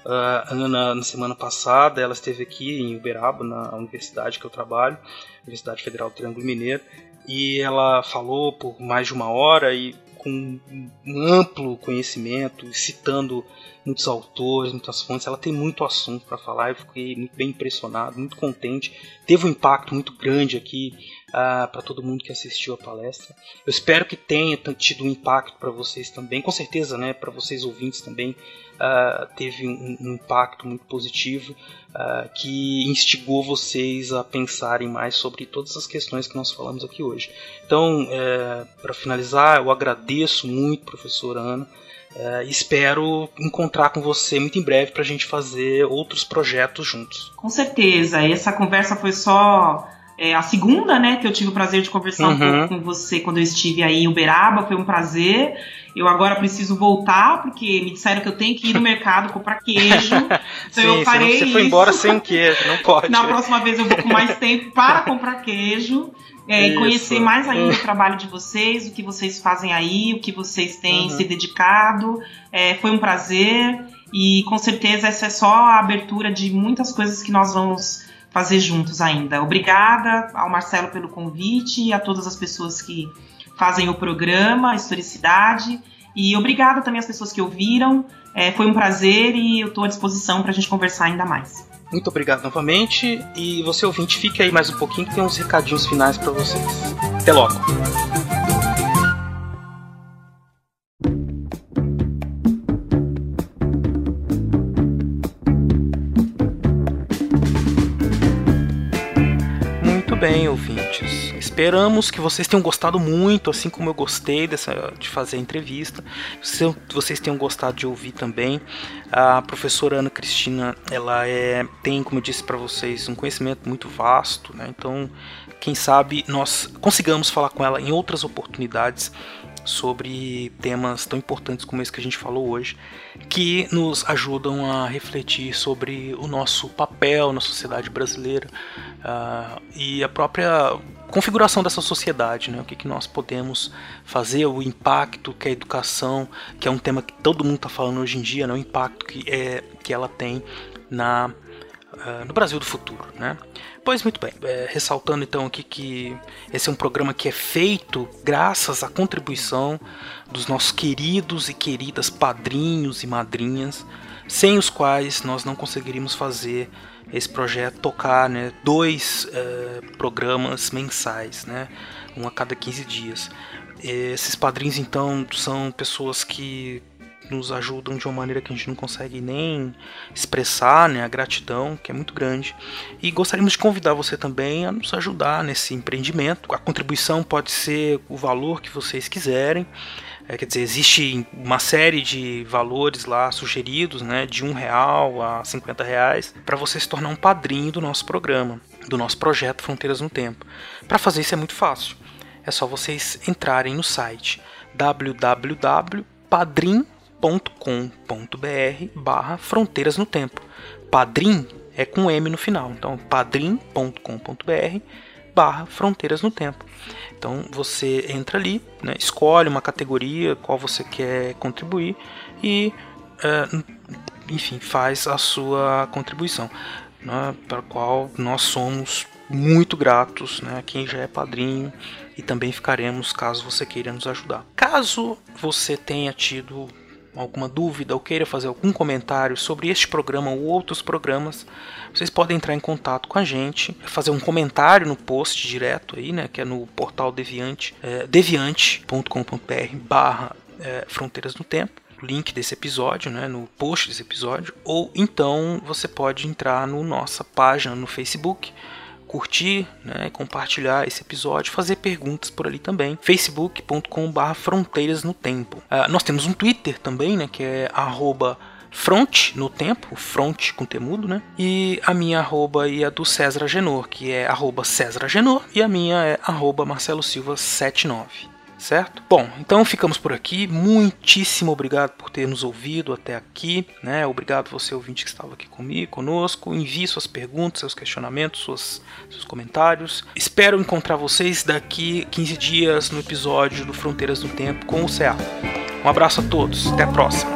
Uh, Ana, na semana passada, ela esteve aqui em Uberaba, na universidade que eu trabalho, Universidade Federal do Triângulo Mineiro, e ela falou por mais de uma hora e com um amplo conhecimento, citando muitos autores, muitas fontes. Ela tem muito assunto para falar. Eu fiquei muito bem impressionado, muito contente. Teve um impacto muito grande aqui para todo mundo que assistiu a palestra. Eu espero que tenha tido um impacto para vocês também. Com certeza, né, para vocês ouvintes também. Teve um, um, impacto muito positivo que instigou vocês a pensarem mais sobre todas as questões que nós falamos aqui hoje. Então, é, para finalizar, eu agradeço muito, professora Ana, Uh, espero encontrar com você muito em breve para a gente fazer outros projetos juntos. Com certeza. Essa conversa foi só é, a segunda, né, que eu tive o prazer de conversar uhum. um pouco com você quando eu estive aí em Uberaba. Foi um prazer. Eu agora preciso voltar porque me disseram que eu tenho que ir no mercado comprar queijo. Então Sim, eu parei. Você, você foi embora sem queijo, não pode. Na próxima vez eu vou com mais tempo para comprar queijo. É, e conhecer mais ainda o trabalho de vocês, o que vocês fazem aí, o que vocês têm uhum. se dedicado. É, foi um prazer e com certeza essa é só a abertura de muitas coisas que nós vamos fazer juntos ainda. Obrigada ao Marcelo pelo convite e a todas as pessoas que fazem o programa, a Historicidade. E obrigada também às pessoas que ouviram. É, foi um prazer e eu estou à disposição para a gente conversar ainda mais. Muito obrigado novamente. E você ouvinte, fique aí mais um pouquinho que tem uns recadinhos finais para vocês. Até logo! Bem, ouvintes. Esperamos que vocês tenham gostado muito, assim como eu gostei dessa, de fazer a entrevista. Se vocês tenham gostado de ouvir também. A professora Ana Cristina, ela é, tem, como eu disse para vocês, um conhecimento muito vasto, né? Então, quem sabe nós consigamos falar com ela em outras oportunidades sobre temas tão importantes como esse que a gente falou hoje, que nos ajudam a refletir sobre o nosso papel na sociedade brasileira uh, e a própria configuração dessa sociedade, né? o que, que nós podemos fazer, o impacto que a educação, que é um tema que todo mundo está falando hoje em dia, né? o impacto que, é, que ela tem na, uh, no Brasil do futuro. Né? Pois muito bem, é, ressaltando então aqui que esse é um programa que é feito graças à contribuição dos nossos queridos e queridas padrinhos e madrinhas, sem os quais nós não conseguiríamos fazer esse projeto tocar né, dois é, programas mensais, né, um a cada 15 dias. Esses padrinhos então são pessoas que nos ajudam de uma maneira que a gente não consegue nem expressar, né, a gratidão, que é muito grande. E gostaríamos de convidar você também a nos ajudar nesse empreendimento. A contribuição pode ser o valor que vocês quiserem. É, quer dizer, existe uma série de valores lá sugeridos, né, de um real a 50 reais, para você se tornar um padrinho do nosso programa, do nosso projeto Fronteiras no Tempo. Para fazer isso é muito fácil. É só vocês entrarem no site www.padrim.com padrim.com.br barra Fronteiras no Tempo. Padrim é com M no final, então padrim.com.br barra Fronteiras no Tempo. Então você entra ali, né, escolhe uma categoria qual você quer contribuir e, é, enfim, faz a sua contribuição, né, para qual nós somos muito gratos, né, quem já é padrinho e também ficaremos caso você queira nos ajudar. Caso você tenha tido alguma dúvida ou queira fazer algum comentário sobre este programa ou outros programas, vocês podem entrar em contato com a gente, fazer um comentário no post direto aí, né, que é no portal Deviante, é, deviante.com.br barra é, Fronteiras no Tempo link desse episódio, né, no post desse episódio, ou então você pode entrar no nossa página no Facebook, curtir, né, compartilhar esse episódio, fazer perguntas por ali também. facebook.com/barra Fronteiras no Tempo. Uh, nós temos um Twitter também, né, que é arroba Front no tempo, front com temudo, né? E a minha arroba e a do César Genor, que é arroba César Genor, e a minha é arroba Marcelo Silva 79 certo? Bom, então ficamos por aqui. Muitíssimo obrigado por ter nos ouvido até aqui, né? Obrigado você ouvinte que estava aqui comigo, conosco. Envie suas perguntas, seus questionamentos, suas, seus comentários. Espero encontrar vocês daqui 15 dias no episódio do Fronteiras no Tempo com o CEA. Um abraço a todos, até a próxima.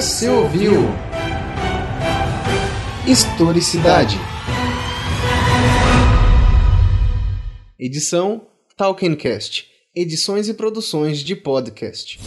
Você ouviu Historicidade. Edição Talkencast. Edições e produções de podcast.